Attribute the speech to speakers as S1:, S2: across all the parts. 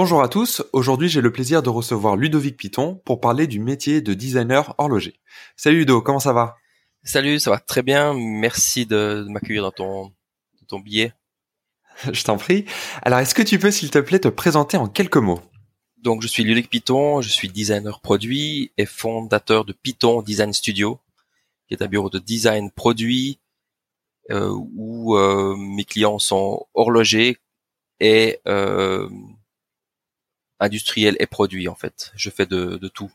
S1: Bonjour à tous, aujourd'hui j'ai le plaisir de recevoir Ludovic Piton pour parler du métier de designer horloger. Salut Ludo, comment ça va?
S2: Salut, ça va très bien, merci de, m'accueillir dans ton, ton billet.
S1: Je t'en prie. Alors est-ce que tu peux s'il te plaît te présenter en quelques mots?
S2: Donc je suis Ludovic Piton, je suis designer produit et fondateur de Python Design Studio, qui est un bureau de design produit euh, où euh, mes clients sont horlogers et euh, industriel et produit en fait. Je fais de, de tout.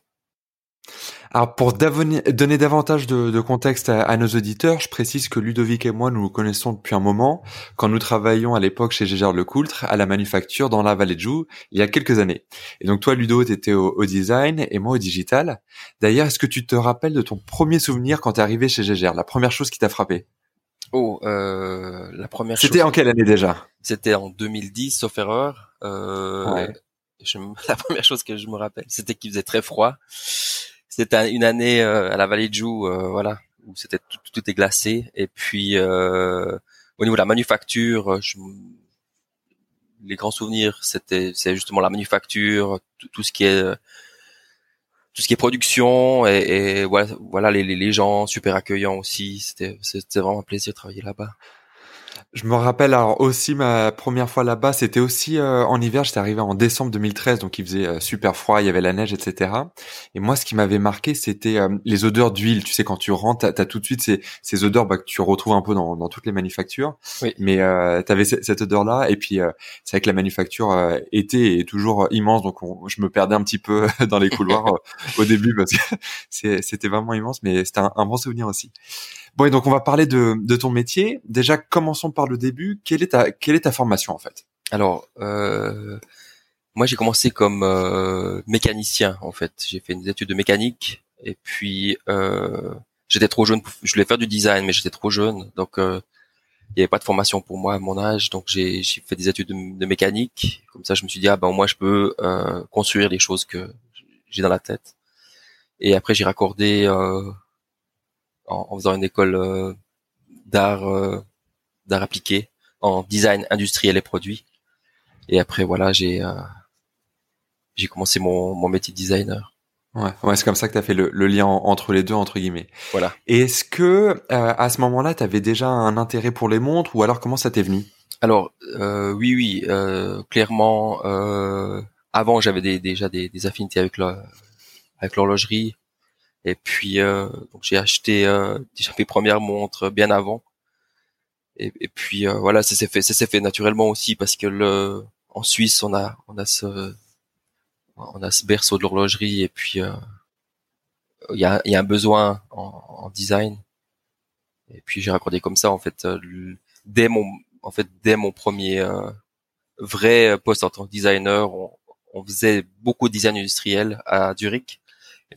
S1: Alors pour donner davantage de, de contexte à, nos auditeurs, je précise que Ludovic et moi nous nous connaissons depuis un moment quand nous travaillions à l'époque chez Gégère Lecoultre à la manufacture dans la vallée de Joux il y a quelques années. Et donc toi Ludo tu étais au, au, design et moi au digital. D'ailleurs est-ce que tu te rappelles de ton premier souvenir quand tu es arrivé chez Gégère, la première chose qui t'a frappé?
S2: Oh, euh, la première
S1: C'était en quelle année déjà?
S2: C'était en 2010 sauf erreur. Euh, ouais. la première chose que je me rappelle, c'était qu'il faisait très froid. C'était une année euh, à la vallée de Joux, euh, voilà, où c'était tout, tout, est glacé. Et puis euh, au niveau de la manufacture, je, les grands souvenirs, c'était c'est justement la manufacture, tout, ce qui est tout ce qui est production et, et voilà, les, les, gens super accueillants aussi. C'était c'était vraiment un plaisir de travailler là-bas.
S1: Je me rappelle alors aussi ma première fois là-bas, c'était aussi euh, en hiver, j'étais arrivé en décembre 2013, donc il faisait euh, super froid, il y avait la neige, etc. Et moi, ce qui m'avait marqué, c'était euh, les odeurs d'huile. Tu sais, quand tu rentres, t'as as tout de suite ces, ces odeurs bah, que tu retrouves un peu dans, dans toutes les manufactures. Oui. Mais euh, t'avais cette odeur-là, et puis c'est vrai que la manufacture était et toujours immense, donc je me perdais un petit peu dans les couloirs au début parce que c'était vraiment immense, mais c'était un, un bon souvenir aussi. Bon, et donc on va parler de, de ton métier. Déjà, commençons par le début. Quelle est ta, quelle est ta formation en fait?
S2: Alors, euh, moi j'ai commencé comme euh, mécanicien en fait. J'ai fait des études de mécanique et puis euh, j'étais trop jeune. je voulais faire du design, mais j'étais trop jeune, donc euh, il n'y avait pas de formation pour moi à mon âge. Donc j'ai fait des études de, mécanique. Comme ça, je me suis dit ah ben moi je peux euh, construire les choses que j'ai dans la tête. Et après j'ai raccordé euh, en, en faisant une école euh, d'art euh, d'art appliqué en design industriel et produit. Et après voilà, j'ai euh, j'ai commencé mon, mon métier de designer.
S1: Ouais, ouais c'est comme ça que tu as fait le, le, lien entre les deux entre guillemets.
S2: Voilà.
S1: Et est-ce que à ce moment-là, tu avais déjà un intérêt pour les montres ou alors comment ça t'est venu?
S2: Alors euh, oui, oui, euh, clairement. Euh, avant, j'avais des, déjà des, des, affinités avec avec l'horlogerie. Et puis euh, j'ai acheté euh, déjà mes premières montres bien avant. Et, et puis euh, voilà, ça s'est fait, ça s'est fait naturellement aussi parce que le en Suisse on a on a ce on a ce berceau de l'horlogerie et puis euh, il y a, y a un besoin en, en design. Et puis j'ai raccordé comme ça en fait dès mon en fait dès mon premier vrai poste en tant que designer, on, on faisait beaucoup de design industriel à Zurich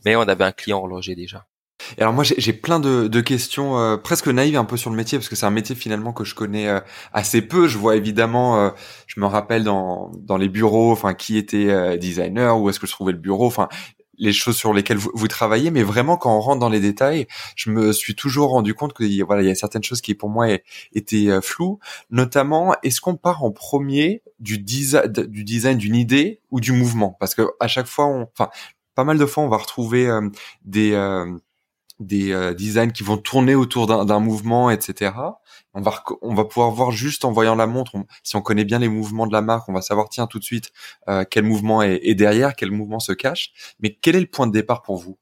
S2: mais on avait un client horloger déjà.
S1: Et alors moi j'ai plein de, de questions euh, presque naïves un peu sur le métier parce que c'est un métier finalement que je connais euh, assez peu. Je vois évidemment, euh, je me rappelle dans dans les bureaux, enfin qui était designer, où est-ce que je trouvais le bureau, enfin les choses sur lesquelles vous, vous, travaillez, mais vraiment quand on rentre dans les détails, je me suis toujours rendu compte que voilà il y a certaines choses qui pour moi étaient floues. Notamment, est-ce qu'on part en premier du, design du design d'une idée ou du mouvement? Parce que à chaque fois, on, enfin pas mal de fois, on va retrouver euh, des euh, euh, designs qui vont tourner autour d'un mouvement, etc. On va pouvoir voir juste en voyant la montre, si on connaît bien les mouvements de la marque, on va savoir tiens tout de suite quel mouvement est, derrière, quel mouvement se cache. Mais quel est le point de départ pour vous?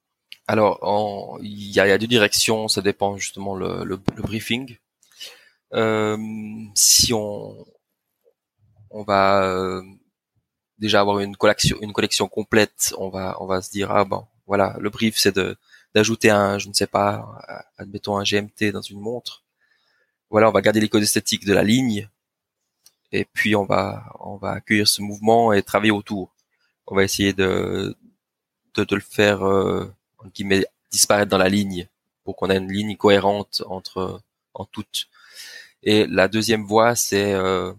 S2: Alors il y a, y deux directions, ça dépend justement le, briefing. Si on va déjà avoir une collection, une collection complète, on va, on va se dire ah bon, voilà, le brief c'est de d'ajouter un, je ne sais pas, admettons un GMT dans une montre. Voilà, on va garder les codes esthétiques de la ligne et puis on va, on va accueillir ce mouvement et travailler autour. On va essayer de de, de le faire euh, qui met disparaître dans la ligne pour qu'on ait une ligne cohérente entre en toutes. Et la deuxième voie, c'est euh,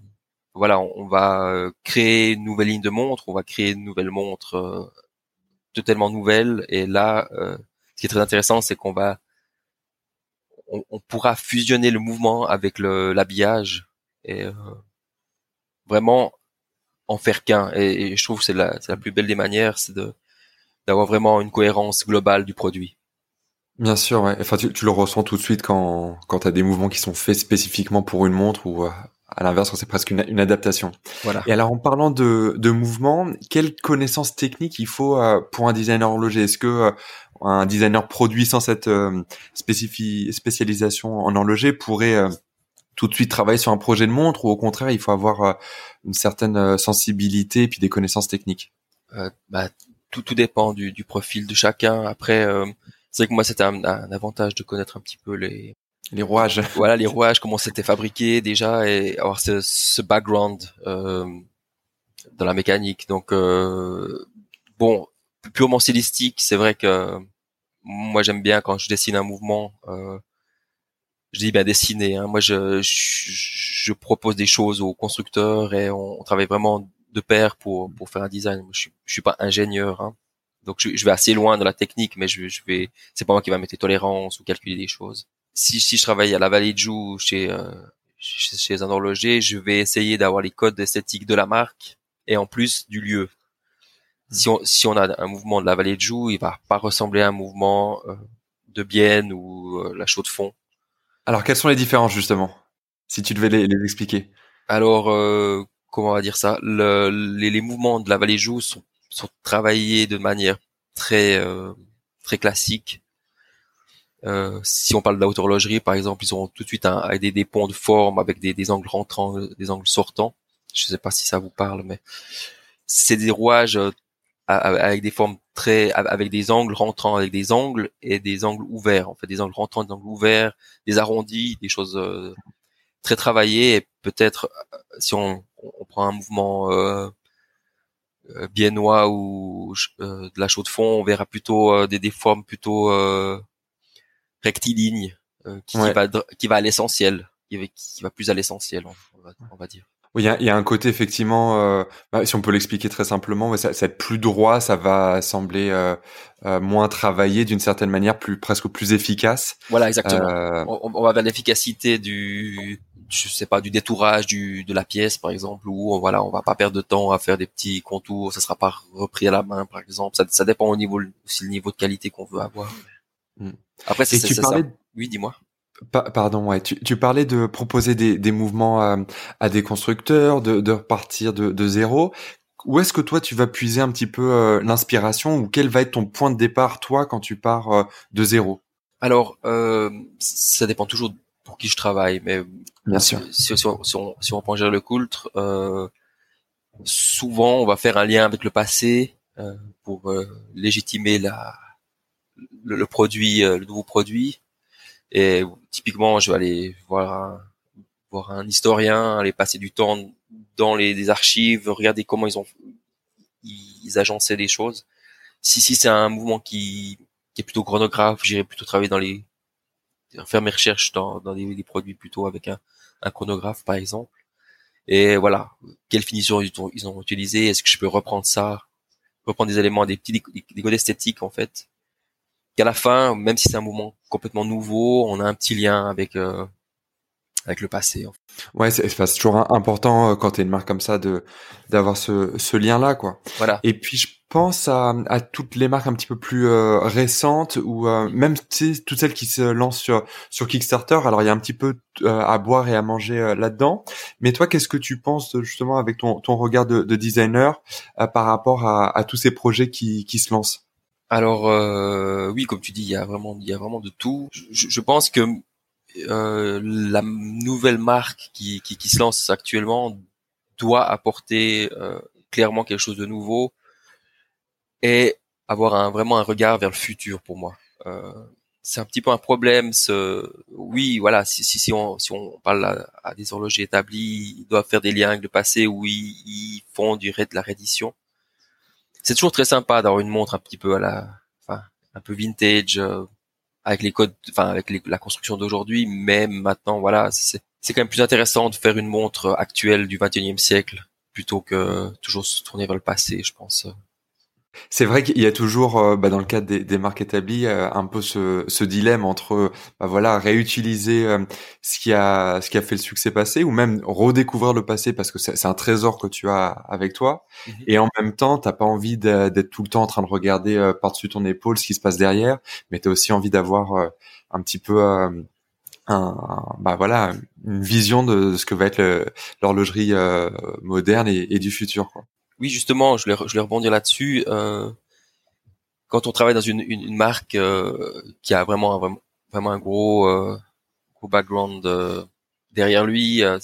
S2: voilà, on, va euh, créer une nouvelle ligne de montre, on va créer une nouvelle montre euh, totalement nouvelle. Et là, euh, ce qui est très intéressant, c'est qu'on va on, on, pourra fusionner le mouvement avec l'habillage et euh, vraiment en faire qu'un. Et, je trouve que c'est la, la plus belle des manières, c'est de d'avoir vraiment une cohérence globale du produit.
S1: Bien sûr, ouais. Enfin, tu, tu le ressens tout de suite quand quand tu as des mouvements qui sont faits spécifiquement pour une montre ou à l'inverse, c'est presque une, une, adaptation.
S2: Voilà.
S1: Et alors, en parlant de, de mouvement, quelles connaissances techniques il faut euh, pour un designer horloger? Est-ce que euh, un designer produit sans cette spécialisation en horloger pourrait tout de suite travailler sur un projet de montre ou au contraire, il faut avoir une certaine sensibilité et puis des connaissances techniques?
S2: Bah, tout, tout dépend du, du profil de chacun. Après, c'est vrai que moi c'était un, avantage de connaître un petit peu les
S1: les rouages.
S2: Voilà les rouages, comment c'était fabriqué déjà et avoir ce, ce background euh, dans la mécanique. Donc euh, bon, purement stylistique, c'est vrai que moi j'aime bien quand je dessine un mouvement. Euh, je dis bien dessiner. Hein. Moi, je, je, je, propose des choses aux constructeurs et on, travaille vraiment de pair pour pour faire un design. je, je suis pas ingénieur. Hein. Donc je, vais assez loin dans la technique, mais je, je vais, c'est pas moi qui va mettre les tolérances ou calculer des choses. Si, si je travaille à la Vallée de Joux chez, euh, chez, un horloger, je vais essayer d'avoir les codes esthétiques de la marque et en plus du lieu. Si on, si on a un mouvement de la Vallée de Joux, il va pas ressembler à un mouvement euh, de Bienne ou euh, la Chaux de Fonds.
S1: Alors quelles sont les différences justement, si tu devais les, les expliquer?
S2: Alors comment on va dire ça? Le, les, les, mouvements de la Vallée de Joux sont sont travaillés de manière très euh, très classique. Euh, si on parle de la haute horlogerie, par exemple, ils ont tout de suite un, des, des ponts de forme avec des, des angles rentrants, des angles sortants. Je sais pas si ça vous parle, mais c'est des rouages euh, avec des formes très, avec des angles rentrants, avec des angles et des angles ouverts. En fait, des angles rentrants, des angles ouverts, des arrondis, des choses très travaillées. Et peut-être, si on, on, prend un mouvement euh, biennois ou euh, de la chaux de fond, on verra plutôt euh, des, des formes plutôt rectilignes qui, va qui va à l'essentiel, qui, qui, va plus à l'essentiel, on, va, on va dire.
S1: Oui, il y a, y a, un côté effectivement, euh, bah, si on peut l'expliquer très simplement, mais ça, ça être plus droit, ça va sembler euh, euh, moins travaillé d'une certaine manière, plus presque plus efficace.
S2: Voilà, exactement. On, on, va vers l'efficacité du, je sais pas, du détourage du, de la pièce, par exemple, où voilà, on va pas perdre de temps à faire des petits contours, ça sera pas repris à la main, par exemple. Ça, ça dépend au niveau, aussi le niveau de qualité qu'on veut avoir. Mm. Après, c'est ça. Oui, dis-moi.
S1: pardon, ouais. Tu, tu, parlais de proposer des, des mouvements à, à, des constructeurs, de, de repartir de, de zéro. Où est-ce que toi tu vas puiser un petit peu euh, l'inspiration ou quel va être ton point de départ toi quand tu pars euh, de zéro?
S2: Alors, euh, ça dépend toujours pour qui je travaille. Mais
S1: bien sûr,
S2: si, si, on, si, on, si on prend le Coultre, euh, souvent on va faire un lien avec le passé pour légitimer la, le, le produit, euh, le nouveau produit. Et typiquement, je vais aller voir un, voir un historien, aller passer du temps dans les, les archives, regarder comment ils ont ils, agençaient les choses. Si si c'est un mouvement qui, qui est plutôt chronographe, j'irai plutôt travailler dans les faire mes recherches dans, dans des, produits plutôt avec un, un, chronographe par exemple. Et voilà, quelle finition ils ont, ils ont utilisé, est-ce que je peux reprendre ça, reprendre des éléments, des petits des codes esthétiques en fait, qu'à la fin, même si c'est un mouvement complètement nouveau, on a un petit lien avec euh, avec le passé.
S1: Ouais, c'est toujours important euh, quand tu es une marque comme ça de d'avoir ce, ce lien là quoi.
S2: Voilà.
S1: Et puis je pense à, à toutes les marques un petit peu plus euh, récentes ou euh, même toutes celles qui se lancent sur sur Kickstarter. Alors il y a un petit peu à boire et à manger là-dedans. Mais toi, qu'est-ce que tu penses justement avec ton ton regard de, de designer par rapport à, à tous ces projets qui qui se lancent?
S2: Alors oui, comme tu dis, il y a vraiment, il y a vraiment de tout. Je, pense que euh, la nouvelle marque qui, qui, se lance actuellement doit apporter euh, clairement quelque chose de nouveau et avoir un, vraiment un regard vers le futur pour moi. Euh, c'est un petit peu un problème. Ce... Oui, voilà, si, si, si, on, si on parle à, des horlogers établis, ils doivent faire des liens avec le passé où ils, ils font du de la reddition. C'est toujours très sympa d'avoir une montre un petit peu à la, enfin, un peu vintage avec les codes, enfin avec la construction d'aujourd'hui. Mais maintenant, voilà, c'est c'est quand même plus intéressant de faire une montre actuelle du 21e siècle plutôt que toujours se tourner vers le passé, je pense.
S1: C'est vrai qu'il y a toujours, euh, bah, dans le cadre des, des marques établies, euh, un peu ce, ce, dilemme entre, bah, voilà, réutiliser euh, ce qui a, ce qui a fait le succès passé, ou même redécouvrir le passé parce que c'est un trésor que tu as avec toi, mhm. et en même temps, t'as pas envie d'être tout le temps en train de regarder par-dessus ton épaule ce qui se passe derrière, mais tu as aussi envie d'avoir un petit peu un, bah voilà une vision de, ce que va être l'horlogerie moderne et, et, du futur quoi.
S2: Oui, justement, je voulais, je rebondir là-dessus. Euh, quand on travaille dans une, une, une marque euh, qui a vraiment, vraiment, vraiment un gros, euh, gros background euh, derrière lui, euh,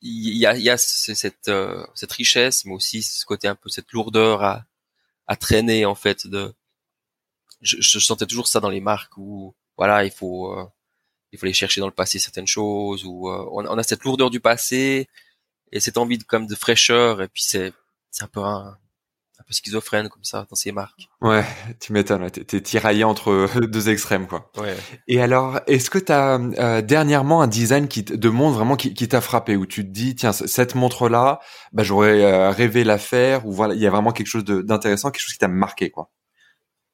S2: il y a, y a cette, cette richesse, mais aussi ce côté un peu cette lourdeur à, à traîner en fait. De, je, je sentais toujours ça dans les marques où voilà, il faut, il faut aller chercher dans le passé certaines choses, où on, on a cette lourdeur du passé et cette envie de comme de fraîcheur, et puis c'est c'est un peu un, peu schizophrène comme ça dans ces marques.
S1: Ouais, tu m'étonnes, t'es tiraillé entre deux extrêmes quoi. Ouais. Et alors, est-ce que t'as euh, dernièrement un design qui de montre vraiment qui, t'a frappé où tu te dis tiens cette montre là, bah j'aurais euh, rêvé la faire ou voilà il y a vraiment quelque chose d'intéressant, quelque chose qui t'a marqué quoi?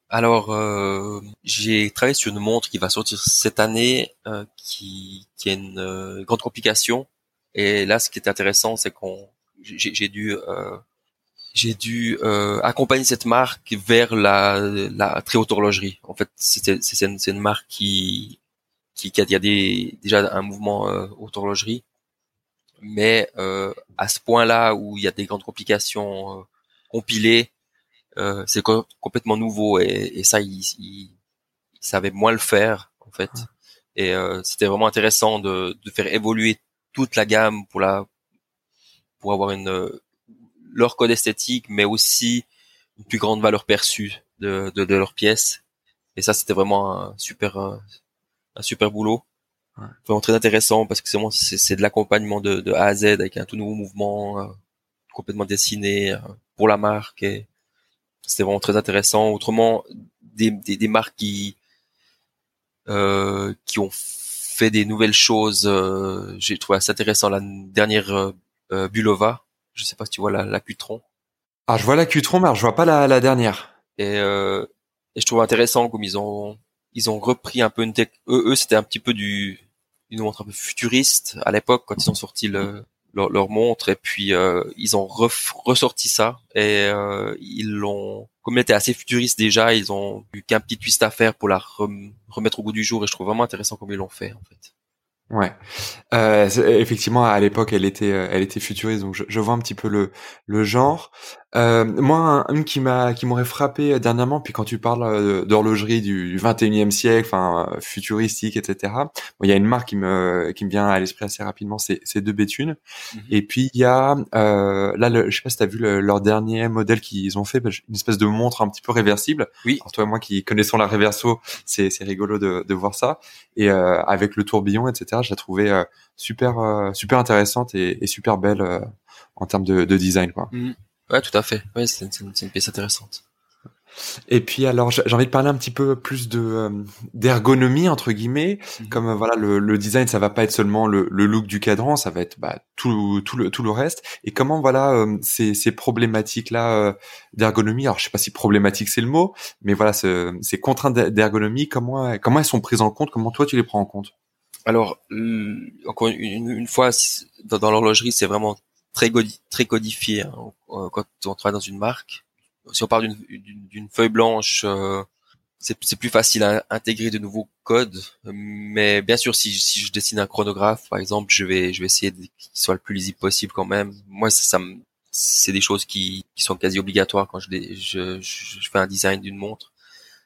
S2: Alors euh, j'ai travaillé sur une montre qui va sortir cette année qui qui a une grande complication et là ce qui est intéressant c'est qu'on j'ai dû j'ai dû euh, accompagner cette marque vers la, la très haute horlogerie. En fait, c'est une, une, marque qui, qui, qui a, des, déjà un mouvement euh, haute horlogerie, mais euh, à ce point-là où il y a des grandes complications euh, compilées, euh, c'est complètement nouveau et, et ça, il, il, savait moins le faire en fait. Et euh, c'était vraiment intéressant de, de faire évoluer toute la gamme pour la pour avoir une leur code esthétique, mais aussi une plus grande valeur perçue de, de, de leurs pièces. Et ça, c'était vraiment un super, un super boulot. Vraiment très intéressant parce que c'est vraiment, c'est, de l'accompagnement de, de, A à Z avec un tout nouveau mouvement euh, complètement dessiné euh, pour la marque. Et c'était vraiment très intéressant. Autrement, des, des, des marques qui, euh, qui ont fait des nouvelles choses. Euh, j'ai trouvé assez intéressant la dernière Bulova je sais pas si tu vois la, la Qtron.
S1: Ah, je vois la Qtron, mais je vois pas la, la dernière.
S2: Et, euh, et je trouve intéressant comme ils ont ils ont repris un peu une tech. Eux, eux c'était un petit peu du une montre un peu futuriste à l'époque quand ils ont sorti le, leur, leur montre et puis euh, ils ont ressorti ça et euh, ils l'ont comme elle était assez futuriste déjà ils ont eu qu'un petit twist à faire pour la remettre au goût du jour et je trouve vraiment intéressant comme ils l'ont fait en fait.
S1: Ouais, euh, effectivement à l'époque elle était euh, elle était futuriste donc je, je, vois un petit peu le le genre. Euh, moi un, qui m'a qui m'aurait frappé euh, dernièrement puis quand tu parles euh, d'horlogerie du, 21e siècle enfin futuristique etc. il y a une marque qui me qui me vient à l'esprit assez rapidement c'est c'est de Béthune mhm. et puis il y a euh, là le, je sais pas si t'as vu leur dernier modèle qu'ils ont fait bah, une espèce de montre un petit peu réversible.
S2: Oui.
S1: Alors toi et moi qui connaissons la réverso c'est c'est rigolo de de voir ça et avec le tourbillon etc je la trouvais euh, super euh, super intéressante et, super belle euh, en termes de, design quoi.
S2: Mm. Ouais, tout à fait. Ouais, c'est une, pièce intéressante.
S1: Et puis alors j'ai envie de parler un petit peu plus de d'ergonomie entre guillemets, mm-hmm. comme voilà le, design ça va pas être seulement le, look du cadran, ça va être bah, tout tout le tout le reste. Et comment voilà ces, ces problématiques là d'ergonomie, alors je sais pas si problématique c'est le mot, mais voilà ces, ces contraintes d'ergonomie comment comment elles sont prises en compte, comment toi tu les prends en compte?
S2: Alors, encore une, fois, dans, l'horlogerie, c'est vraiment très, codifié hein, euh, quand on travaille dans une marque. Si on parle d'une feuille blanche, euh, c'est plus facile à intégrer de nouveaux codes. Mais bien sûr, si, je dessine un chronographe, par exemple, je vais, je vais essayer qu'il soit le plus lisible possible quand même. Moi, ça, c'est des choses qui, sont quasi obligatoires quand je, fais un design d'une montre.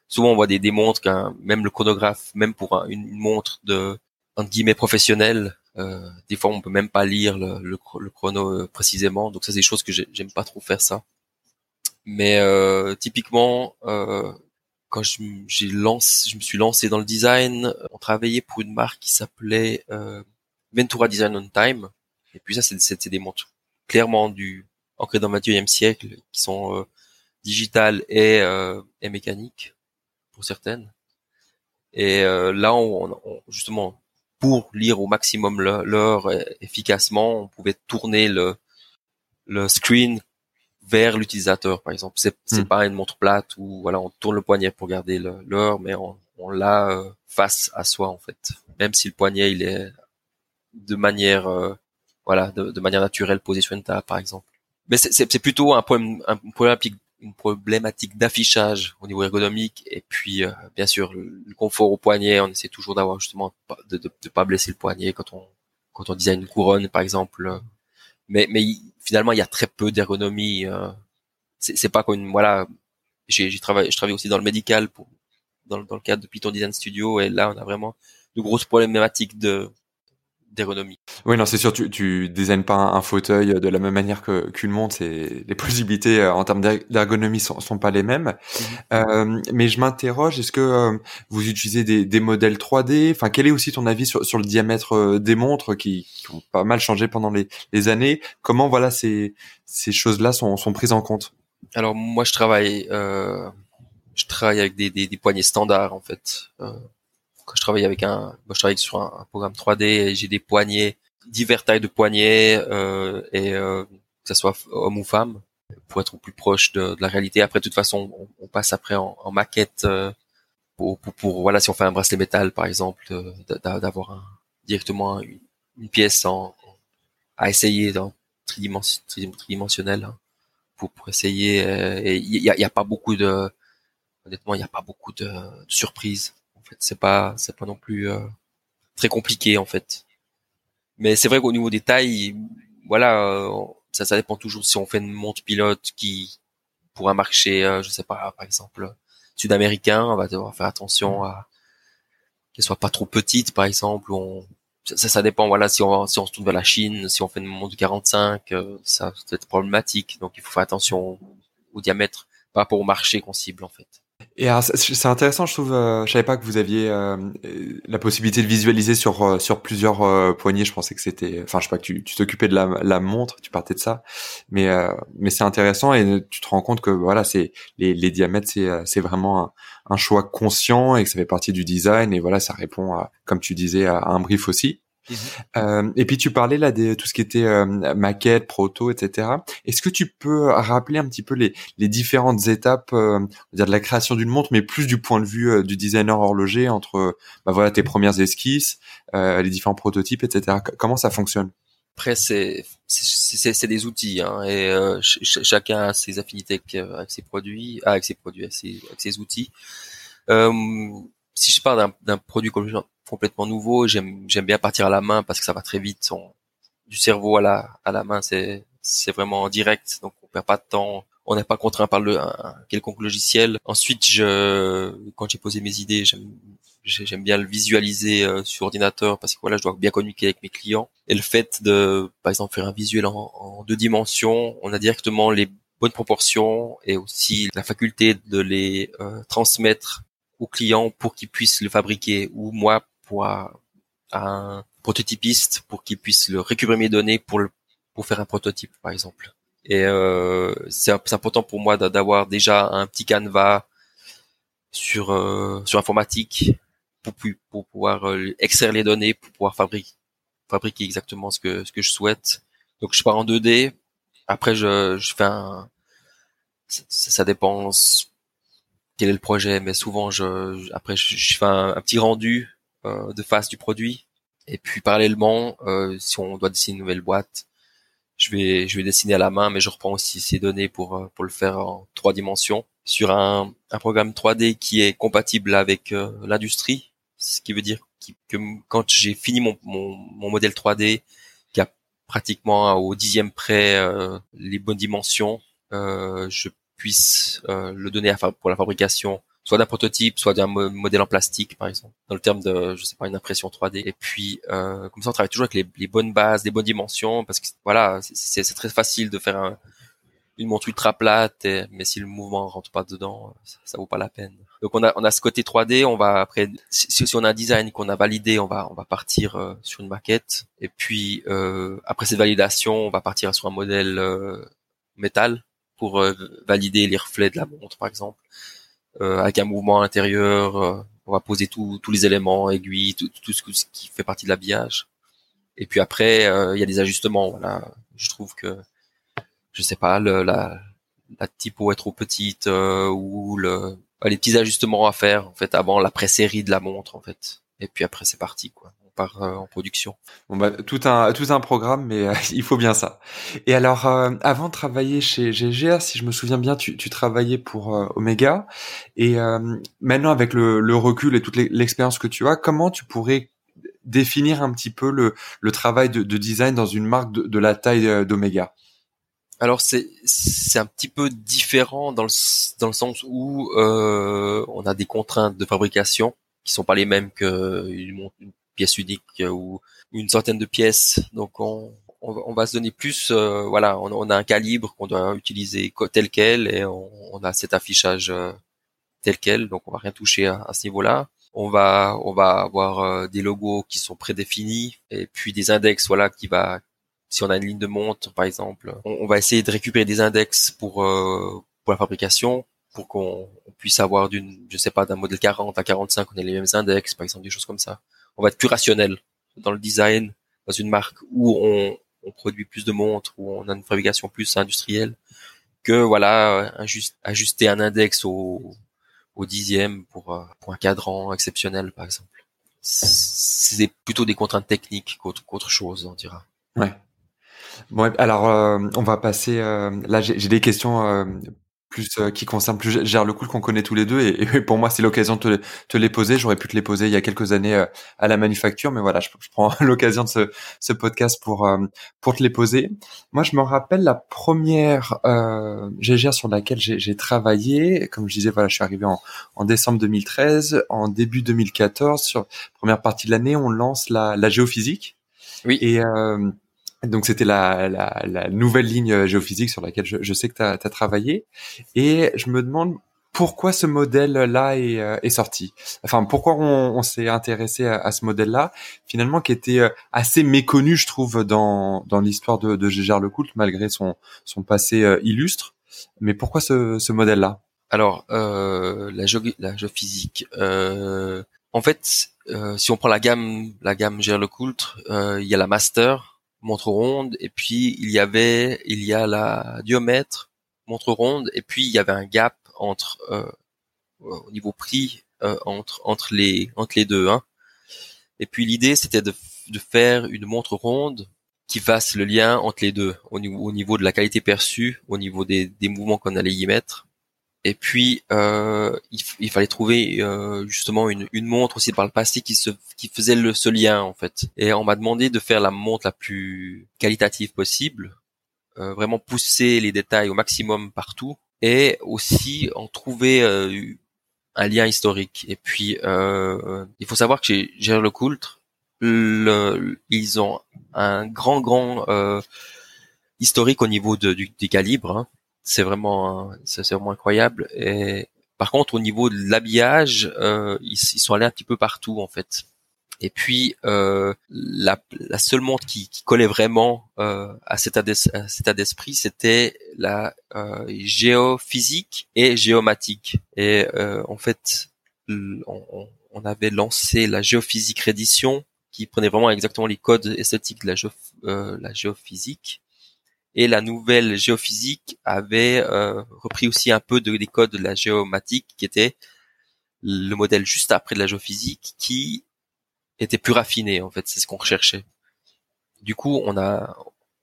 S2: Souvent, on voit des, des montres, même le chronographe, même pour une montre de entre guillemets professionnel. Euh, des fois, on peut même pas lire le, le, chrono euh, précisément. Donc ça, c'est des choses que j'aime pas trop faire ça. Mais euh, typiquement, euh, quand je, j'ai lancé, je me suis lancé dans le design, on travaillait pour une marque qui s'appelait euh, Ventura Design on Time. Et puis ça, c'est des montres clairement du ancrées dans le 21e siècle, qui sont euh, digitales et, et mécaniques pour certaines. Et là, on, justement, pour lire au maximum l'heure efficacement, on pouvait tourner le, le screen vers l'utilisateur, par exemple. C'est hmm. pas une montre plate où voilà, on tourne le poignet pour garder l'heure, mais on, on l'a euh, face à soi en fait. Même si le poignet il est de manière euh, voilà de, de, manière naturelle posé sur une table, par exemple. Mais c'est plutôt un problème un problématique une problématique d'affichage au niveau ergonomique et puis euh, bien sûr le, confort au poignet. On essaie toujours d'avoir justement de, de, de pas blesser le poignet quand on quand on design une couronne par exemple mais mais finalement il y a très peu d'ergonomie. Euh, c'est pas comme voilà, j'ai travaillé, je travaille aussi dans le médical pour dans, dans le cadre de Python Design Studio et là on a vraiment de grosses problématiques de d'ergonomie.
S1: Oui, non, c'est sûr, tu, tu designes pas un, fauteuil de la même manière que qu'une montre, et les possibilités euh, en termes d'ergonomie sont, sont pas les mêmes. Mhm. Euh, mais je m'interroge, est-ce que euh, vous utilisez des, des modèles 3D Enfin, quel est aussi ton avis sur, sur le diamètre euh, des montres qui, qui, ont pas mal changé pendant les, les années? Comment voilà ces ces choses-là sont, sont prises en compte?
S2: Alors moi, je travaille je travaille avec des, des, des poignées standards en fait quand je travaille avec un, je travaille sur un, programme 3D et j'ai des poignées, divers tailles de poignées euh, et euh, que ce soit homme ou femme pour être plus proche de, la réalité. Après, de toute façon, on, passe après en, maquette euh, pour, pour, pour, voilà, si on fait un bracelet métal par exemple, d'avoir directement une, pièce en, à essayer dans tridimensionnel hein, pour, essayer. Euh, et il y a, y a, pas beaucoup de, honnêtement, il n'y a pas beaucoup de surprises fait, c'est pas c'est pas non plus euh, très compliqué en fait. Mais c'est vrai qu'au niveau des tailles, voilà, euh, ça ça dépend toujours si on fait une montre pilote qui pour un marché, euh, je sais pas, par exemple sud-américain, on va devoir faire attention à qu'elle soit pas trop petite, par exemple. On, ça, ça dépend. Voilà, si on si on se tourne vers la Chine, si on fait une montre de 45, ça peut être problématique. Donc il faut faire attention au diamètre par rapport au marché qu'on cible en fait.
S1: Et c'est intéressant, je trouve. Euh, je savais pas que vous aviez euh, la possibilité de visualiser sur euh, sur plusieurs euh, poignées. Je pensais que c'était, enfin, je sais pas que tu t'occupais de la, la montre, tu partais de ça, mais mais c'est intéressant et tu te rends compte que voilà, c'est les, les diamètres, c'est c'est vraiment un, un, choix conscient et que ça fait partie du design et voilà, ça répond à, comme tu disais, à un brief aussi. Euh, et puis tu parlais là de tout ce qui était euh, maquette, proto, etc. Est-ce que tu peux rappeler un petit peu les, les différentes étapes, euh, dire de la création d'une montre, mais plus du point de vue du designer horloger entre bah voilà tes premières esquisses, les différents prototypes, etc. comment ça fonctionne?
S2: Après c'est c'est des outils hein, et chacun a ses affinités avec, ses produits, avec ses produits, avec ses, avec ses outils. Si je parle d'un produit complètement nouveau. J'aime bien partir à la main parce que ça va très vite. du cerveau à la à la main, c'est vraiment direct, donc on perd pas de temps. On n'est pas contraint par le un, quelconque logiciel. Ensuite, je quand j'ai posé mes idées, j'aime bien le visualiser euh, sur ordinateur parce que voilà, je dois bien communiquer avec mes clients. Et le fait de, par exemple, faire un visuel en, deux dimensions, on a directement les bonnes proportions et aussi la faculté de les euh, transmettre aux clients pour qu'ils puissent le fabriquer ou moi pour un prototypiste pour qu'il puisse le récupérer mes données pour le, pour faire un prototype par exemple. Et euh, c'est important pour moi d'avoir déjà un petit canevas sur euh, sur informatique pour, pour pouvoir euh, extraire les données pour pouvoir fabriquer fabriquer exactement ce que ce que je souhaite. Donc je pars en 2D. Après je je fais un ça, ça dépend quel est le projet, mais souvent je après je, je fais un, petit rendu euh, de face du produit. Et puis parallèlement, euh, si on doit dessiner une nouvelle boîte, je vais je vais dessiner à la main, mais je reprends aussi ces données pour euh, pour le faire en trois dimensions sur un, un programme 3D qui est compatible avec l'industrie, ce qui veut dire que quand j'ai fini mon, mon, mon, modèle 3D, qui a pratiquement au dixième près les bonnes dimensions, je puisse le donner à, pour la fabrication soit d'un prototype, soit d'un modèle en plastique, par exemple, dans le terme de, je sais pas, une impression 3D. Et puis, euh, comme ça, on travaille toujours avec les, bonnes bases, les bonnes dimensions, parce que voilà, c'est très facile de faire un, une montre ultra plate, mais si le mouvement rentre pas dedans, ça, ça, vaut pas la peine. Donc on a, on a ce côté 3D, on va après, si, si on a un design qu'on a validé, on va, on va partir euh, sur une maquette. Et puis euh, après cette validation, on va partir sur un modèle euh, métal pour euh, valider les reflets de la montre, par exemple avec un mouvement intérieur. on va poser tous les éléments, aiguilles, tout, tout, ce qui fait partie de l'habillage. Et puis après, il y a des ajustements. Voilà, je trouve que je sais pas, la, la typo est trop petite ou le, les petits ajustements à faire en fait avant la pré-série de la montre en fait. Et puis après c'est parti quoi part euh, en production.
S1: Bon bah tout un tout un programme, mais euh, il faut bien ça. Et alors euh, avant de travailler chez GGR, si je me souviens bien, tu, tu travaillais pour Omega. Et maintenant avec le, le, recul et toute l'expérience que tu as, comment tu pourrais définir un petit peu le, le travail de, de design dans une marque de, de la taille d'Omega?
S2: Alors c'est c'est un petit peu différent dans le dans le sens où euh, on a des contraintes de fabrication qui sont pas les mêmes que une, pièce unique euh, ou une centaine de pièces. Donc on, on, va se donner plus, euh, voilà, on, a un calibre qu'on doit utiliser tel quel et on, a cet affichage euh, tel quel. Donc on va rien toucher à, ce niveau-là. On va on va avoir des logos qui sont prédéfinis et puis des index, voilà, qui va si on a une ligne de montre par exemple, on, va essayer de récupérer des index pour pour la fabrication pour qu'on puisse avoir d'une, je sais pas, d'un modèle 40 à 45, on ait les mêmes index, par exemple, des choses comme ça on va être plus rationnel dans le design dans une marque où on, produit plus de montres, où on a une fabrication plus industrielle, que voilà ajuster un index au, dixième pour, euh, pour un cadran exceptionnel par exemple. C'est plutôt des contraintes techniques qu'autre chose, on dira.
S1: Ouais. Bon, alors euh, on va passer. Euh, là, j'ai des questions plus euh, qui concerne plus gère le cool qu'on connaît tous les deux et, pour moi c'est l'occasion de te, les poser. J'aurais pu te les poser il y a quelques années euh, à la manufacture mais voilà je, prends l'occasion de ce, ce, podcast pour euh, pour te les poser. Moi je me rappelle la première euh, GGR sur laquelle j'ai travaillé. Comme je disais voilà je suis arrivé en, en décembre 2013 en début 2014 sur première partie de l'année on lance la, la géophysique.
S2: Oui.
S1: Et donc c'était la, la, la, nouvelle ligne géophysique sur laquelle je, je sais que tu as, travaillé. Et je me demande pourquoi ce modèle-là est, euh, est, sorti. Enfin, pourquoi on, on s'est intéressé à, ce modèle-là, finalement, qui était euh, assez méconnu, je trouve, dans, dans l'histoire de, de Gégère Lecoult, malgré son, son passé euh, illustre. Mais pourquoi ce, ce modèle-là?
S2: Alors, euh, la, géophysique. Euh, en fait, si on prend la gamme, la gamme Gégère Lecoult, il y a la Master, montre ronde, et puis il y avait, il y a la diomètre, montre ronde, et puis il y avait un gap entre euh, au niveau prix euh, entre entre les entre les deux. Hein. Et puis l'idée c'était de, de faire une montre ronde qui fasse le lien entre les deux au niveau, au niveau de la qualité perçue, au niveau des, des mouvements qu'on allait y mettre, et puis, euh, il, fallait trouver euh, justement une, une, montre aussi par le passé qui, se, qui faisait le, ce lien en fait. Et on m'a demandé de faire la montre la plus qualitative possible, euh, vraiment pousser les détails au maximum partout, et aussi en trouver euh, un lien historique. Et puis, euh, il faut savoir que chez Gérard Lecoultre, le, ils ont un grand, grand historique au niveau de, du, du calibre. Hein c'est vraiment c'est vraiment incroyable. Et par contre au niveau de l'habillage euh, ils, sont allés un petit peu partout en fait. Et puis euh, la, la, seule montre qui, qui collait vraiment euh, à cet état d'esprit c'était la euh, géophysique et géomatique. Et euh, en fait on, on, avait lancé la géophysique rédition qui prenait vraiment exactement les codes esthétiques de la, euh, la géophysique et la nouvelle géophysique avait euh, repris aussi un peu de, des codes de la géomatique, qui était le modèle juste après de la géophysique, qui était plus raffiné en fait, c'est ce qu'on recherchait. Du coup, on a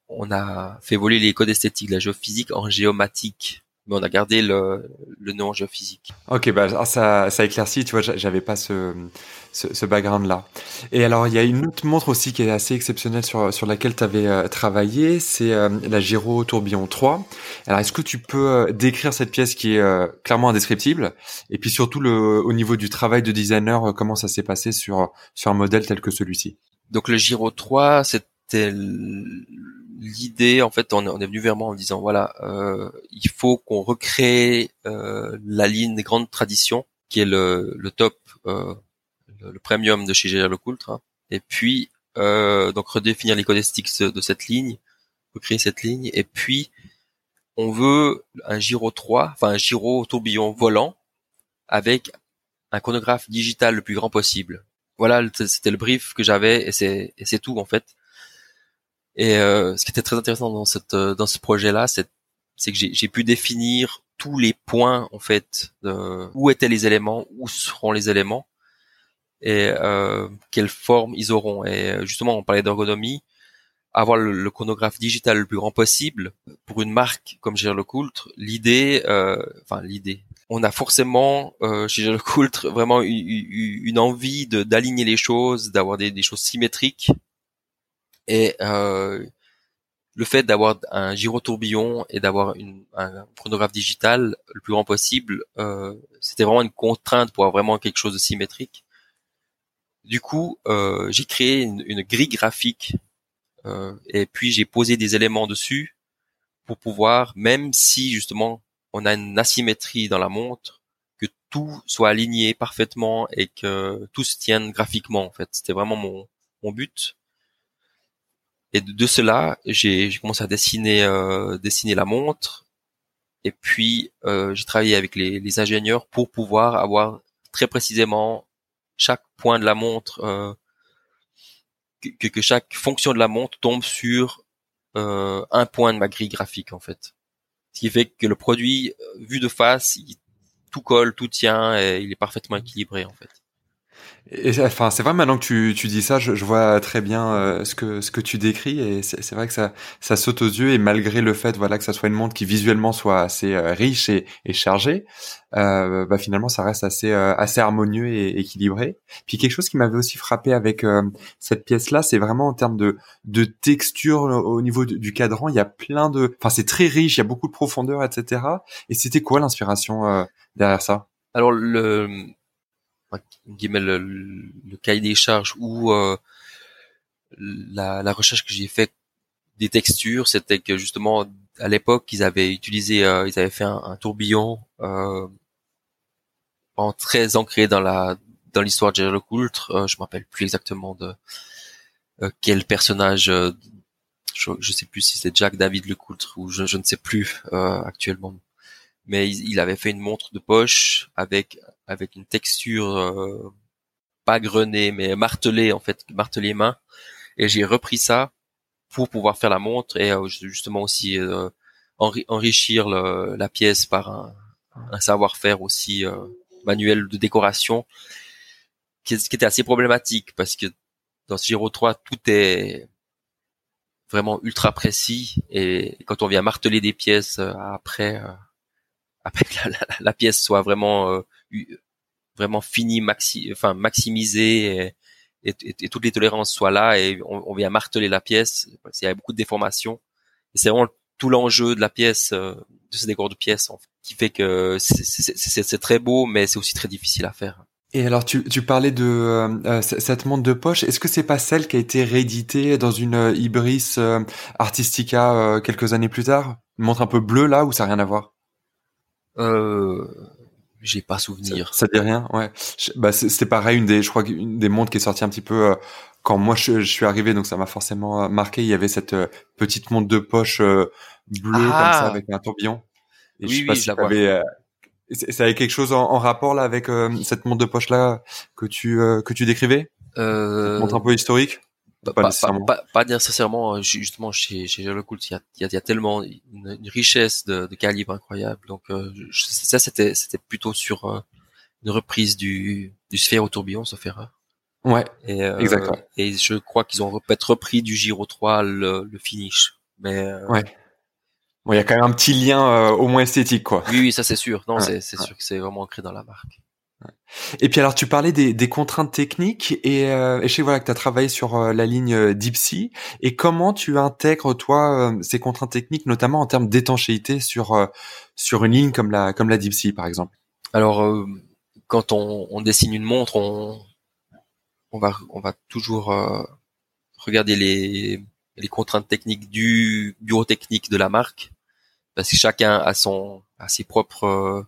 S2: on a fait voler les codes esthétiques de la géophysique en géomatique mais on a gardé le, le nom géophysique.
S1: Ok, bah ça, ça éclaircit. Tu vois, j'avais pas ce, ce, ce background-là. Et alors, il y a une autre montre aussi qui est assez exceptionnelle sur sur laquelle tu avais euh, travaillé, c'est euh, la Giro Tourbillon 3. Alors, est-ce que tu peux euh, décrire cette pièce qui est clairement indescriptible? Et puis surtout, le, au niveau du travail de designer, comment ça s'est passé sur sur un modèle tel que celui-ci?
S2: Donc, le Giro 3, c'était l'idée, en fait, on, est venu vers moi en disant voilà, euh, il faut qu'on recrée euh, la ligne des grandes traditions, qui est le, le top, euh, le, premium de chez GR Lecoultre, hein. et puis donc redéfinir les codestiques de cette ligne, recréer cette ligne, et puis on veut un gyro 3, enfin un gyro tourbillon volant avec un chronographe digital le plus grand possible. Voilà, c'était le brief que j'avais et c'est tout en fait. Et euh, ce qui était très intéressant dans cette dans ce projet-là, c'est que j'ai pu définir tous les points en fait de où étaient les éléments, où seront les éléments et euh, quelle forme ils auront. Et justement, on parlait d'ergonomie. Avoir le, chronographe digital le plus grand possible pour une marque comme Gérard Lecoultre, l'idée, euh, enfin l'idée, on a forcément euh, chez Lecoultre vraiment une envie d'aligner les choses, d'avoir des, des, choses symétriques et euh, le fait d'avoir un gyrotourbillon et d'avoir un chronographe digital le plus grand possible, euh, c'était vraiment une contrainte pour avoir vraiment quelque chose de symétrique. Du coup, euh, j'ai créé une, grille graphique et puis j'ai posé des éléments dessus pour pouvoir, même si justement on a une asymétrie dans la montre, que tout soit aligné parfaitement et que tout se tienne graphiquement. En fait, c'était vraiment mon but. Et de, cela, j'ai commencé à dessiner euh, dessiner la montre. Et puis euh, j'ai travaillé avec les, les, ingénieurs pour pouvoir avoir très précisément chaque point de la montre euh, que, que, chaque fonction de la montre tombe sur euh, un point de ma grille graphique en fait. Ce qui fait que le produit euh, vu de face, il, tout colle, tout tient et il est parfaitement équilibré en fait.
S1: Et, enfin, c'est vrai maintenant que tu, tu dis ça, je, je vois très bien euh, ce que ce que tu décris et c'est vrai que ça ça saute aux yeux et malgré le fait voilà que ça soit une montre qui visuellement soit assez euh, riche et, et chargée, euh, bah finalement ça reste assez euh, assez harmonieux et équilibré. Puis quelque chose qui m'avait aussi frappé avec cette pièce là, c'est vraiment en termes de de texture au niveau du cadran, il y a plein de, enfin c'est très riche, il y a beaucoup de profondeur, etc. Et c'était quoi l'inspiration derrière ça?
S2: Alors le le, le, cahier des charges ou euh, la, la, recherche que j'ai fait des textures, c'était que justement à l'époque ils avaient utilisé, euh, ils avaient fait un, tourbillon euh, en très ancré dans la dans l'histoire de Jerry Coultre. Euh, je me rappelle plus exactement de euh, quel personnage. je, je sais plus si c'est Jack David Lecoultre ou je, je ne sais plus actuellement mais il, avait fait une montre de poche avec avec une texture euh, pas grenée mais martelée en fait martelée main. Et j'ai repris ça pour pouvoir faire la montre et euh, justement aussi euh, enrichir le, la pièce par un, un savoir-faire aussi manuel de décoration qui, qui, était assez problématique parce que dans ce Giro 3 tout est vraiment ultra précis et quand on vient marteler des pièces après après que la, la, pièce soit vraiment euh, vraiment finie, maxi, enfin maximisée et, et, et, toutes les tolérances soient là et on, on, vient marteler la pièce. Il y a beaucoup de déformations. Et c'est vraiment tout l'enjeu de la pièce, euh, de ce décor de pièce, en fait, qui fait que c'est très beau, mais c'est aussi très difficile à faire.
S1: Et alors tu, tu parlais de euh, euh cette montre de poche. Est-ce que c'est pas celle qui a été rééditée dans une Ibris Artistica quelques années plus tard? Une montre un peu bleue là ou ça n'a rien à voir?
S2: Euh, j'ai pas souvenir.
S1: Ça, ça dit rien, ouais. Bah c'est pareil, une des, je crois une des montres qui est sortie un petit peu euh, quand moi je, je, suis arrivé, donc ça m'a forcément euh, marqué. Il y avait cette euh, petite montre de poche bleue comme ça ah! avec un tourbillon.
S2: Et oui, je sais pas si ça avait,
S1: ça avait quelque chose en, en rapport là avec cette montre de poche là que tu que tu décrivais? montre un peu historique?
S2: Pas, pas, nécessairement. Pas, pas, nécessairement. Euh, justement, chez, chez le il y a, il y a, tellement une, richesse de, de, calibre incroyable. Donc euh, ça, c'était c'était plutôt sur euh, une reprise du, du Sphère au tourbillon, sauf erreur.
S1: Ouais,
S2: et, exactement. Et je crois qu'ils ont peut-être repris du Giro 3 le, le finish. Mais
S1: ouais. Bon, il y a quand même un petit lien au moins esthétique, quoi.
S2: Oui, oui, ça c'est sûr. Non, c'est c'est sûr que c'est vraiment ancré dans la marque.
S1: Et puis alors tu parlais des, des contraintes techniques et, euh, et je sais voilà que tu as travaillé sur euh, la ligne euh, Dipsy et comment tu intègres toi euh, ces contraintes techniques notamment en termes d'étanchéité sur sur une ligne comme la comme la Dipsy par exemple?
S2: Alors quand on, on, dessine une montre on on va on va toujours regarder les les contraintes techniques du bureau technique de la marque parce que chacun a son a ses propres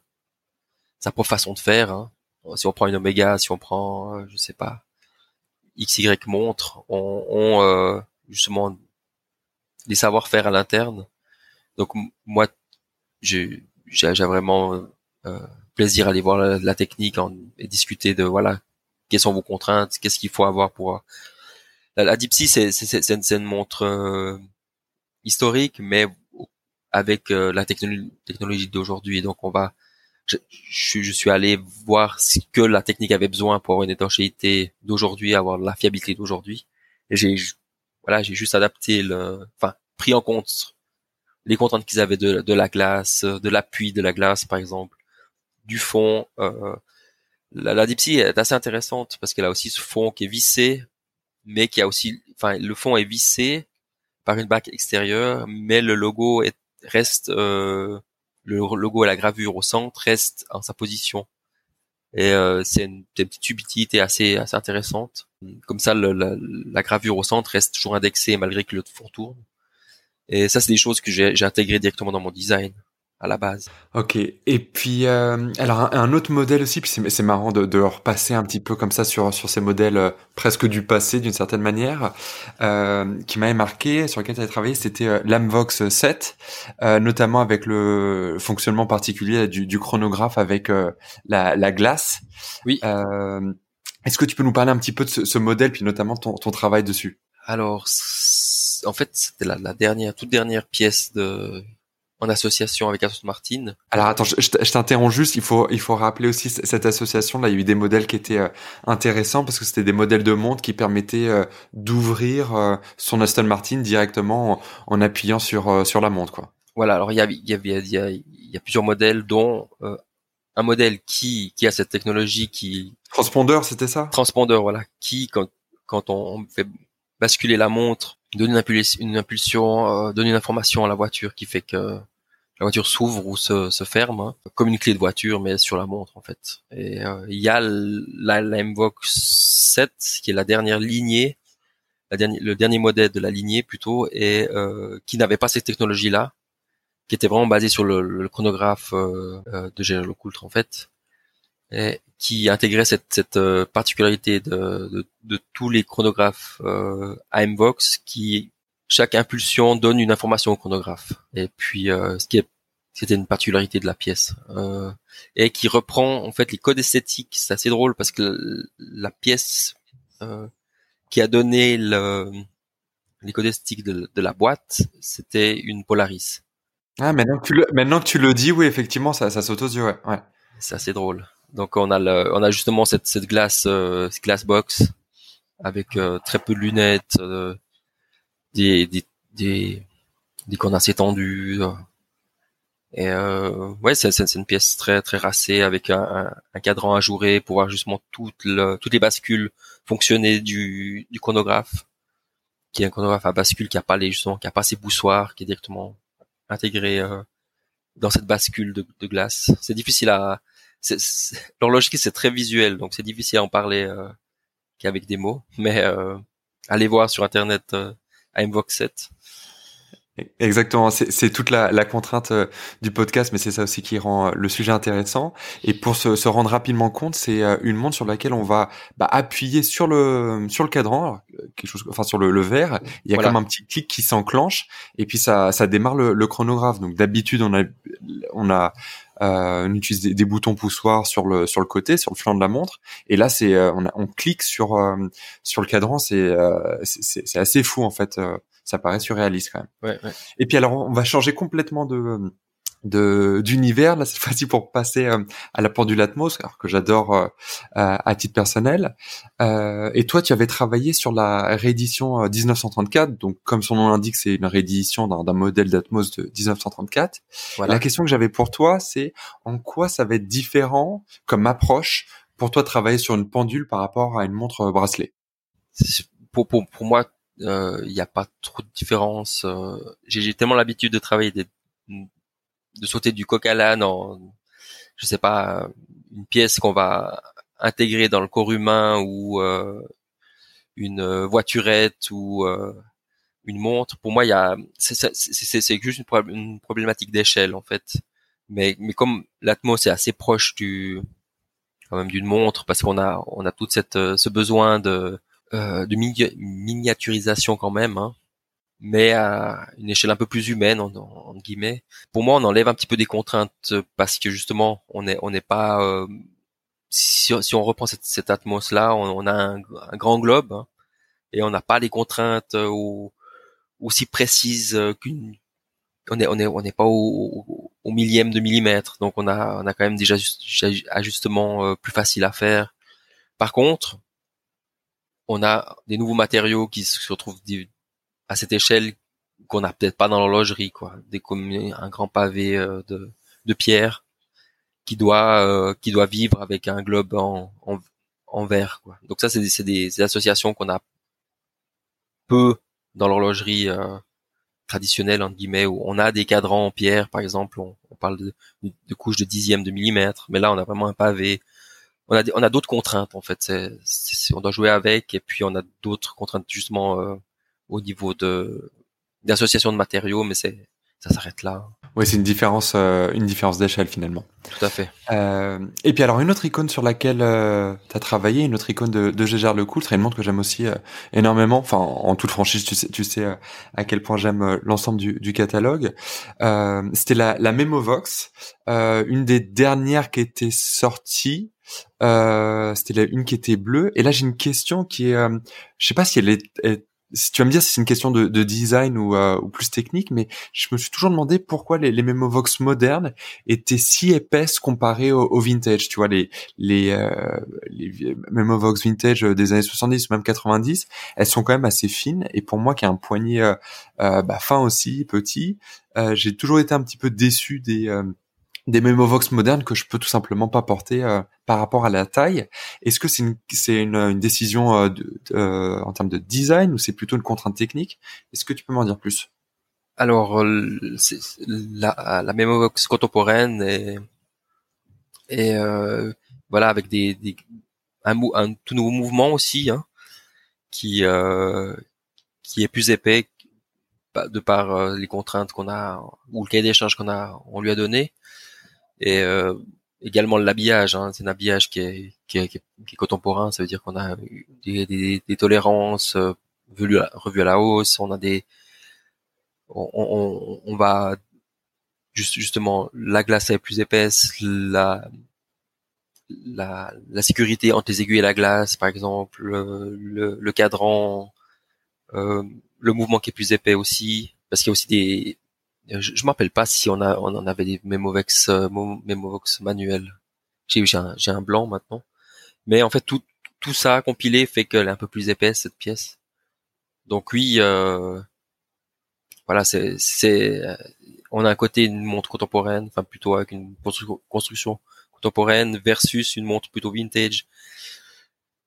S2: sa propre façon de faire hein si on prend une Omega, si on prend, euh, je sais pas, XY montre, on, on euh, justement des savoir-faire à l'interne. Donc moi, j'ai vraiment euh, plaisir à aller voir la, technique et discuter de voilà quelles sont vos contraintes, qu'est-ce qu'il faut avoir pour la, la Deep Sea, c'est c'est une montre euh, historique, mais avec euh, la technologie, technologie d'aujourd'hui. Donc on va, je, je, suis allé voir ce que la technique avait besoin pour avoir une étanchéité d'aujourd'hui, avoir la fiabilité d'aujourd'hui. J'ai voilà, j'ai juste adapté le, enfin pris en compte les contraintes qu'ils avaient de, de la glace, de l'appui de la glace par exemple, du fond. Euh, la, la Sea est assez intéressante parce qu'elle a aussi ce fond qui est vissé, mais qui a aussi, enfin le fond est vissé par une bague extérieure, mais le logo est, reste, euh, le logo et la gravure au centre reste en sa position. Et euh, c'est une, petite utilité assez, assez intéressante. Comme ça, la, la, gravure au centre reste toujours indexée malgré que le fond tourne. Et ça, c'est des choses que j'ai intégrées directement dans mon design à la base.
S1: Ok. Et puis, euh, alors un, autre modèle aussi, puis c'est marrant de, de repasser un petit peu comme ça sur sur ces modèles euh, presque du passé d'une certaine manière, euh, qui m'avait marqué, sur lequel tu as travaillé, c'était euh, l'Amvox 7, euh, notamment avec le fonctionnement particulier du, du chronographe avec la, la glace.
S2: Oui.
S1: Est-ce que tu peux nous parler un petit peu de ce, ce modèle, puis notamment ton, ton travail dessus?
S2: Alors, en fait, c'était la, la dernière, toute dernière pièce de en association avec Aston Martin.
S1: Alors attends, je, je t'interromps juste. Il faut il faut rappeler aussi cette association. Là, il y a eu des modèles qui étaient euh, intéressants parce que c'était des modèles de montre qui permettaient euh, d'ouvrir euh, son Aston Martin directement en, appuyant sur sur la montre, quoi.
S2: Voilà. Alors il y a il y avait il y a, il y a plusieurs modèles, dont un modèle qui qui a cette technologie qui
S1: transpondeur, c'était ça?
S2: Transpondeur, voilà. Qui quand quand on fait basculer la montre donne une impulsion, impulsion donne une information à la voiture qui fait que la voiture s'ouvre ou se, se ferme, hein, comme une clé de voiture, mais sur la montre en fait. Et euh, il y a la, MVOX 7, qui est la dernière lignée, le dernier modèle de la lignée plutôt, et euh, qui n'avait pas cette technologie-là, qui était vraiment basée sur le, le chronographe euh, euh de General Coultre en fait, et qui intégrait cette, cette euh, particularité de, de, de, tous les chronographes euh, AMVOX qui chaque impulsion donne une information au chronographe. Et puis, euh, ce qui est c'était une particularité de la pièce euh, et qui reprend en fait les codes esthétiques. C'est assez drôle parce que la pièce euh, qui a donné le, les codes esthétiques de, de la boîte, c'était une Polaris.
S1: Ah, maintenant que tu le, maintenant que tu le dis, oui, effectivement, ça, ça saute aux yeux, ouais. ouais.
S2: C'est assez drôle. Donc on a le, on a justement cette, cette glace, euh, glace box avec euh, très peu de lunettes, euh, des, des, des, des condensés tendus. Euh. Et euh, ouais, c'est, c'est une pièce très très racée avec un, un, cadran ajouré pour voir justement toutes, le, toutes les bascules fonctionner du, du chronographe, qui est un chronographe à bascule qui a pas les justement, qui a pas ses boussoirs, qui est directement intégré euh, dans cette bascule de, de glace. C'est difficile à l'horlogerie c'est très visuel, donc c'est difficile à en parler euh, qu'avec des mots. Mais euh, allez voir sur internet euh, Invox 7.
S1: Exactement, c'est toute la, la contrainte du podcast, mais c'est ça aussi qui rend le sujet intéressant. Et pour se, se rendre rapidement compte, c'est euh, une montre sur laquelle on va bah, appuyer sur le sur le cadran, quelque chose, enfin sur le, le verre. Il y a comme un petit clic qui s'enclenche, et puis ça ça démarre le, le chronographe. Donc d'habitude on a on a euh, on utilise des, boutons poussoirs sur le sur le côté, sur le flanc de la montre. Et là, c'est on, on, clique sur sur le cadran. C'est c'est assez fou en fait ça paraît surréaliste quand même.
S2: Ouais, ouais.
S1: Et puis alors, on va changer complètement de de d'univers là cette fois-ci pour passer euh, à la pendule Atmos alors que j'adore euh, à titre personnel euh, et toi tu avais travaillé sur la réédition 1934 euh, donc comme son nom l'indique c'est une réédition d'un modèle d'Atmos de 1934 voilà. la question que j'avais pour toi c'est en quoi ça va être différent comme approche pour toi de travailler sur une pendule par rapport à une montre bracelet?
S2: Pour, pour, pour moi il euh, n'y a pas trop de différence. Euh, j'ai tellement l'habitude de travailler, des, de sauter du coq à l'âne en, je sais pas, une pièce qu'on va intégrer dans le corps humain ou euh, une voiturette ou une montre. Pour moi, il y a, c'est juste une, problématique d'échelle en fait. Mais, mais comme l'Atmos est assez proche du, quand même d'une montre parce qu'on a, on a toute cette, ce besoin de euh, de miniaturisation quand même. Hein. Mais à une échelle un peu plus humaine en, en, guillemets. Pour moi, on enlève un petit peu des contraintes parce que justement, on n'est on n'est pas euh, si, si, on reprend cette, cette atmos là, on, a un, un, grand globe hein, et on n'a pas les contraintes euh, aussi précises euh, qu'une on est on est on n'est pas au, au, millième de millimètre donc on a on a quand même déjà ajustements plus faciles à faire par contre on a des nouveaux matériaux qui se retrouvent à cette échelle qu'on n'a peut-être pas dans l'horlogerie, quoi. Des comme un grand pavé euh, de, de pierre qui doit euh, qui doit vivre avec un globe en, en, en verre, quoi. Donc ça, c'est des, des, associations qu'on a peu dans l'horlogerie euh, traditionnelle entre guillemets où on a des cadrans en pierre, par exemple, on, parle de, de, couches de dixième de millimètre, mais là on a vraiment un pavé. On a on a d'autres contraintes en fait. C'est, on doit jouer avec et puis on a d'autres contraintes justement au niveau de d'association de matériaux, mais c'est ça s'arrête là.
S1: Oui, c'est une différence, euh, une différence d'échelle finalement.
S2: Tout à fait.
S1: Euh, et puis alors une autre icône sur laquelle euh, tu as travaillé, une autre icône de, de Gégère Lecoul, c'est une montre que j'aime aussi euh, énormément. Enfin, en toute franchise, tu sais, tu sais euh, à quel point j'aime l'ensemble du, du, catalogue. C'était la, la Memovox, une des dernières qui était sortie. C'était une qui était bleue. Et là, j'ai une question qui est, je sais pas si elle est, est si tu vas me dire si c'est une question de, de design ou, euh, ou, plus technique, mais je me suis toujours demandé pourquoi les, les Memovox modernes étaient si épaisses comparées au, au vintage. Tu vois, les les, euh, les Memovox vintage des années 70 ou même 90, elles sont quand même assez fines. Et pour moi, qui a un poignet euh, euh bah, fin aussi, petit, euh, j'ai toujours été un petit peu déçu des des Memovox modernes que je peux tout simplement pas porter euh, par rapport à la taille. Est-ce que c'est une, c'est une, une décision euh, euh, en termes de design ou c'est plutôt une contrainte technique? Est-ce que tu peux m'en dire plus?
S2: Alors, la, la Memovox contemporaine est, et voilà avec des, des un, un, tout nouveau mouvement aussi hein, qui qui est plus épais de par les contraintes qu'on a ou le cahier des charges qu'on a on lui a donné et euh, également l'habillage. Hein, c'est un habillage qui est, qui est, qui est, contemporain. Ça veut dire qu'on a des, des, des tolérances euh, revues à la hausse. On a des, on, on, on va juste, justement la glace est plus épaisse, la la, la sécurité entre les aiguilles et la glace, par exemple, le, le cadran, euh, le mouvement qui est plus épais aussi, parce qu'il y a aussi des, je, je m'appelle pas si on a on en avait des Memovox euh, manuels. J'ai un, blanc maintenant. Mais en fait tout tout ça compilé fait qu'elle est un peu plus épaisse cette pièce. Donc oui euh, voilà, c'est euh, on a un côté une montre contemporaine, enfin plutôt avec une construction contemporaine versus une montre plutôt vintage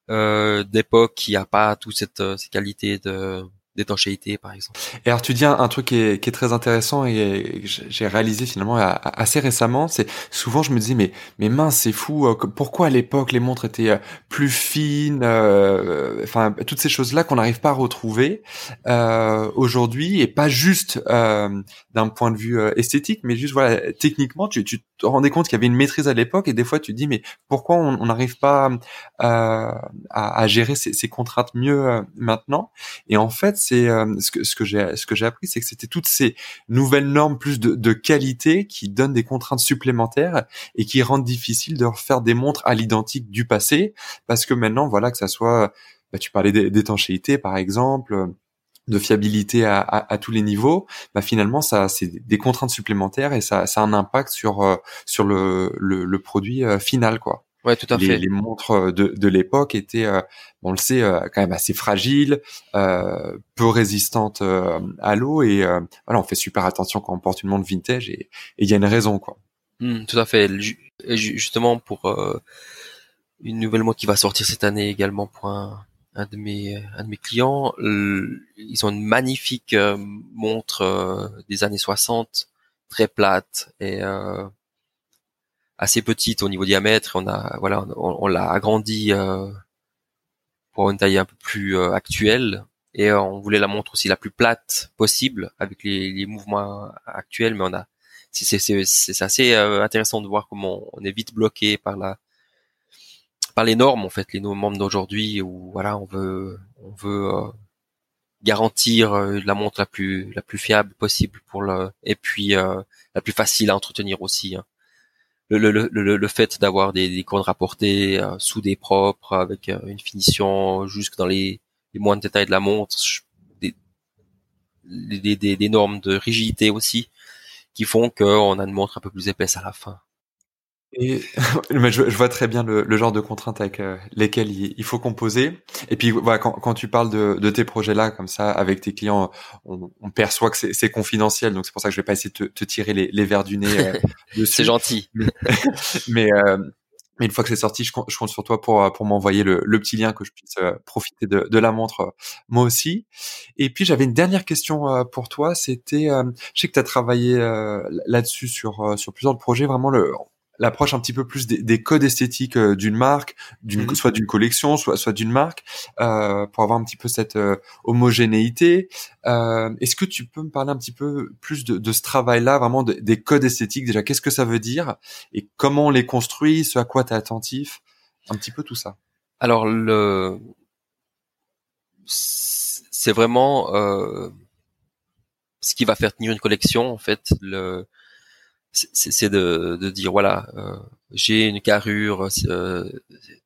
S2: euh, d'époque qui a pas toute cette, euh, cette qualité de d'étanchéité par exemple.
S1: Et alors tu dis un, truc qui est, qui est, très intéressant et, j'ai réalisé finalement assez récemment, c'est souvent je me dis mais mais mince c'est fou, euh, pourquoi à l'époque les montres étaient euh, plus fines, euh, enfin toutes ces choses là qu'on n'arrive pas à retrouver euh, aujourd'hui et pas juste euh, d'un point de vue esthétique, mais juste voilà techniquement tu, tu te rendais compte qu'il y avait une maîtrise à l'époque et des fois tu te dis mais pourquoi on n'arrive pas à, à, gérer ces, contraintes mieux maintenant? Et en fait c'est euh, ce que ce que j'ai ce que j'ai appris, c'est que c'était toutes ces nouvelles normes plus de, de, qualité qui donnent des contraintes supplémentaires et qui rendent difficile de refaire des montres à l'identique du passé, parce que maintenant, voilà, que ça soit, bah, tu parlais d'étanchéité par exemple de fiabilité à, à, à, tous les niveaux, bah finalement ça c'est des contraintes supplémentaires et ça, ça a un impact sur euh, sur le, le, le produit euh, final quoi.
S2: Ouais, tout à
S1: les,
S2: fait.
S1: Les montres euh, de, de l'époque étaient, euh, on le sait, euh, quand même assez fragiles, euh, peu résistantes à l'eau et voilà, on fait super attention quand on porte une montre vintage et il y a une raison quoi.
S2: Mmh, tout à fait. Justement pour une nouvelle montre qui va sortir cette année également pour un, un de mes un de mes clients, ils ont une magnifique montre des années 60, très plate et assez petite au niveau diamètre. On a voilà, on, l'a agrandi euh, pour une taille un peu plus euh, actuelle et euh, on voulait la montre aussi la plus plate possible avec les, les mouvements actuels. Mais on a c'est assez intéressant de voir comment on est vite bloqué par la par les normes en fait, les normes d'aujourd'hui où voilà on veut on veut garantir la montre la plus la plus fiable possible pour le et puis la plus facile à entretenir aussi. Hein. Le, le, le, le, fait d'avoir des, des cônes rapportés sous des propres avec une finition jusque dans les, les moindres détails de la montre, des, des, des, des normes de rigidité aussi qui font qu'on a une montre un peu plus épaisse à la fin.
S1: Et mais je, vois très bien le, le genre de contraintes avec euh, lesquelles il, faut composer. Et puis voilà, quand, quand tu parles de, de tes projets-là, comme ça, avec tes clients, on, on perçoit que c'est confidentiel. Donc c'est pour ça que je vais pas essayer de te, te tirer les, les verres du nez.
S2: Euh, c'est gentil.
S1: mais euh, mais une fois que c'est sorti, je compte, je compte, sur toi pour pour m'envoyer le, le, petit lien que je puisse profiter de, de la montre moi aussi. Et puis j'avais une dernière question pour toi. C'était, je sais que tu as travaillé là-dessus sur sur plusieurs projets. Vraiment le l'approche un petit peu plus des, codes esthétiques euh, d'une marque, d'une mhm. soit d'une collection, soit soit d'une marque, euh, pour avoir un petit peu cette euh, homogénéité. Euh, Est-ce que tu peux me parler un petit peu plus de, de ce travail-là, vraiment des codes esthétiques déjà Qu'est-ce que ça veut dire et comment on les construit Ce à quoi tu es attentif Un petit peu tout ça?
S2: Alors le c'est vraiment euh, ce qui va faire tenir une collection en fait. Le c'est de, de, dire voilà, euh, j'ai une carrure euh,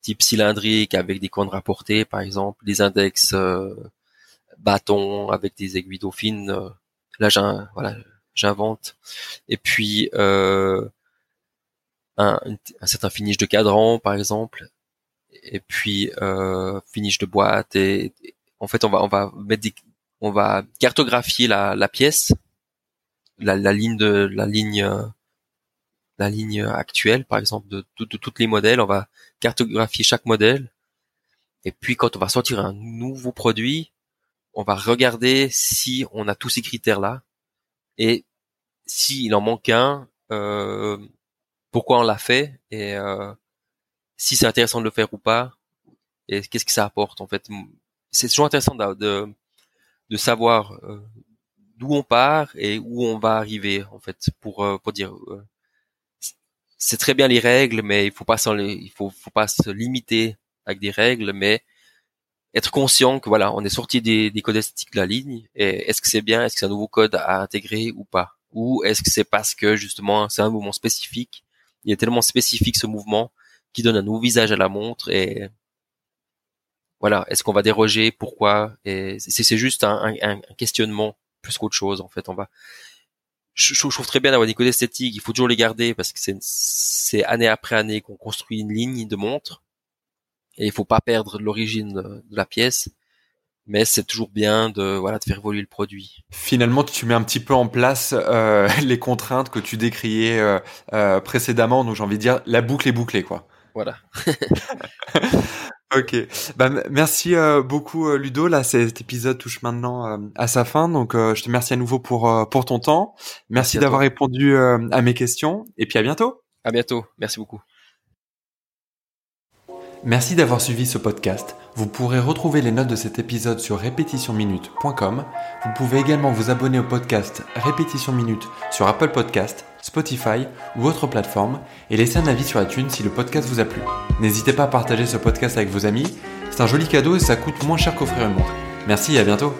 S2: type cylindrique avec des coins rapportés, par exemple, des index euh, bâtons avec des aiguilles dauphines. Euh, là, voilà, j'invente. Et puis un, un, certain finish de cadran, par exemple. Et puis finish de boîte. Et, en fait, on va on va mettre des, on va cartographier la, la pièce la, la, ligne de la ligne la ligne actuelle, par exemple, de, de, toutes les modèles. On va cartographier chaque modèle. Et puis, quand on va sortir un nouveau produit, on va regarder si on a tous ces critères-là. Et s'il en manque un, euh, pourquoi on l'a fait et euh, si c'est intéressant de le faire ou pas et qu'est-ce que ça apporte en fait. C'est toujours intéressant de, de, savoir euh, d'où on part et où on va arriver en fait pour euh, pour dire euh, c'est très bien les règles, mais il faut pas faut, pas se limiter avec des règles, mais être conscient que voilà, on est sorti des, des codes esthétiques de la ligne. Et est-ce que c'est bien, est-ce que c'est un nouveau code à intégrer ou pas? Ou est-ce que c'est parce que justement c'est un mouvement spécifique? Il est tellement spécifique ce mouvement qui donne un nouveau visage à la montre et voilà, est-ce qu'on va déroger? Pourquoi? Et c'est juste un, un, un questionnement plus qu'autre chose en fait. On va je, je, trouve très bien d'avoir des codes esthétiques. Il faut toujours les garder parce que c'est année après année qu'on construit une ligne de montre et il faut pas perdre l'origine de, la pièce. Mais c'est toujours bien de voilà de faire évoluer le produit.
S1: Finalement, tu mets un petit peu en place euh, les contraintes que tu décriais euh, euh, précédemment. Donc j'ai envie de dire la boucle est bouclée quoi.
S2: Voilà.
S1: Ok, bah, merci euh, beaucoup euh, Ludo. Là, cet épisode touche maintenant euh, à sa fin, donc je te remercie à nouveau pour pour ton temps. Merci, d'avoir répondu à mes questions, et puis à bientôt.
S2: À bientôt. Merci beaucoup.
S1: Merci d'avoir suivi ce podcast. Vous pourrez retrouver les notes de cet épisode sur répétitionminute.com. Vous pouvez également vous abonner au podcast Répétition Minute sur Apple Podcast, Spotify ou autre plateforme et laisser un avis sur iTunes si le podcast vous a plu. N'hésitez pas à partager ce podcast avec vos amis, c'est un joli cadeau et ça coûte moins cher qu'offrir une montre. Merci et à bientôt